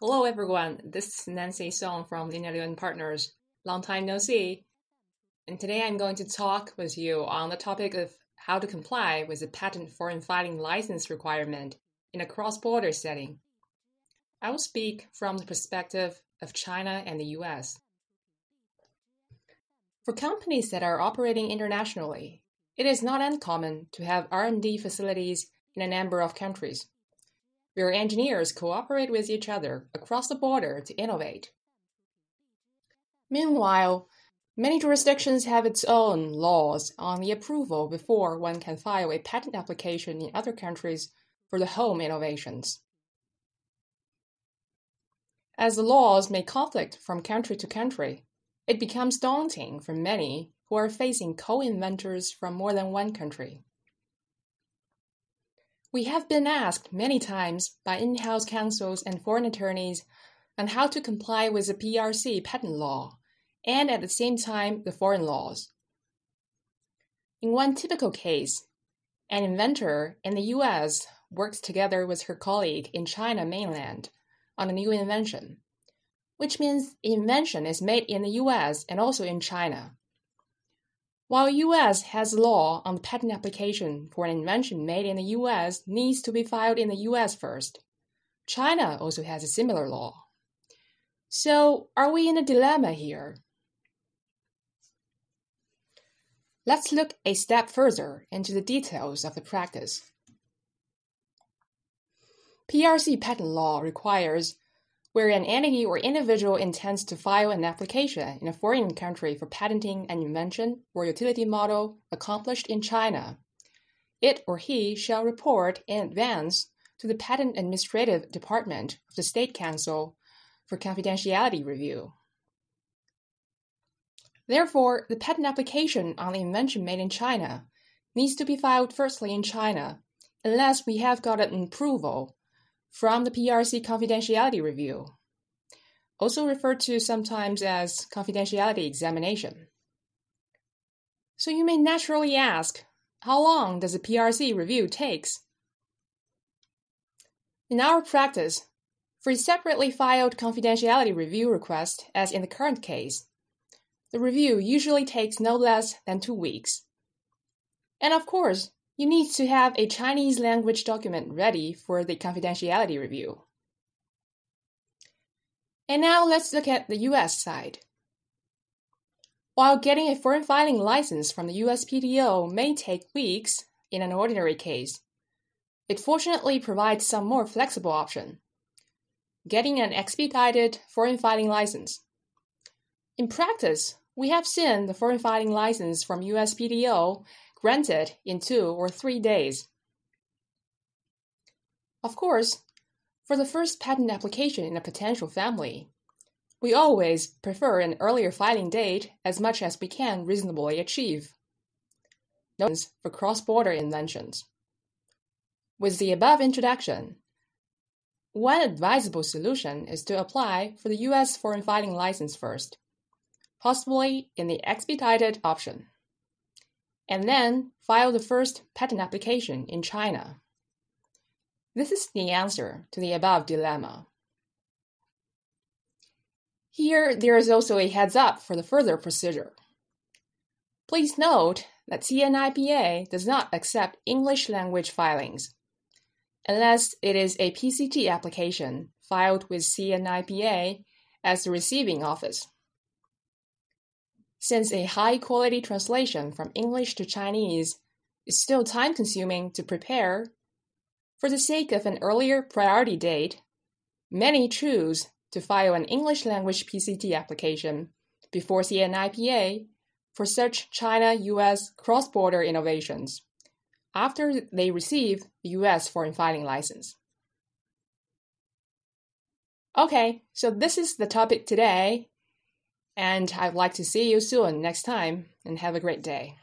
Hello, everyone. This is Nancy Song from Linear Partners. Long time no see. And today I'm going to talk with you on the topic of how to comply with the patent foreign filing license requirement in a cross border setting. I will speak from the perspective of China and the US. For companies that are operating internationally, it is not uncommon to have R&D facilities in a number of countries where engineers cooperate with each other across the border to innovate. Meanwhile, many jurisdictions have its own laws on the approval before one can file a patent application in other countries for the home innovations. As the laws may conflict from country to country, it becomes daunting for many who are facing co inventors from more than one country. We have been asked many times by in house counsels and foreign attorneys on how to comply with the PRC patent law and at the same time the foreign laws. In one typical case, an inventor in the US worked together with her colleague in China mainland on a new invention, which means the invention is made in the US and also in China. While US has law on the patent application for an invention made in the US needs to be filed in the US first, China also has a similar law. So, are we in a dilemma here? Let's look a step further into the details of the practice. PRC patent law requires where an entity or individual intends to file an application in a foreign country for patenting an invention or utility model accomplished in China, it or he shall report in advance to the Patent Administrative Department of the State Council for confidentiality review. Therefore, the patent application on the invention made in China needs to be filed firstly in China, unless we have got an approval from the PRC confidentiality review, also referred to sometimes as confidentiality examination. So you may naturally ask, how long does a PRC review takes? In our practice, for a separately filed confidentiality review request, as in the current case, the review usually takes no less than two weeks. And of course, you need to have a Chinese language document ready for the confidentiality review. And now let's look at the US side. While getting a foreign filing license from the USPTO may take weeks in an ordinary case, it fortunately provides some more flexible option. Getting an expedited foreign filing license. In practice, we have seen the foreign filing license from USPTO granted in two or three days. Of course, for the first patent application in a potential family, we always prefer an earlier filing date as much as we can reasonably achieve. Notes for cross-border inventions. With the above introduction, one advisable solution is to apply for the U.S. foreign filing license first, possibly in the expedited option and then file the first patent application in China. This is the answer to the above dilemma. Here, there is also a heads up for the further procedure. Please note that CNIPA does not accept English language filings, unless it is a PCT application filed with CNIPA as the receiving office. Since a high quality translation from English to Chinese is still time consuming to prepare, for the sake of an earlier priority date, many choose to file an English language PCT application before CNIPA for such China US cross border innovations after they receive the US foreign filing license. Okay, so this is the topic today, and I'd like to see you soon next time, and have a great day.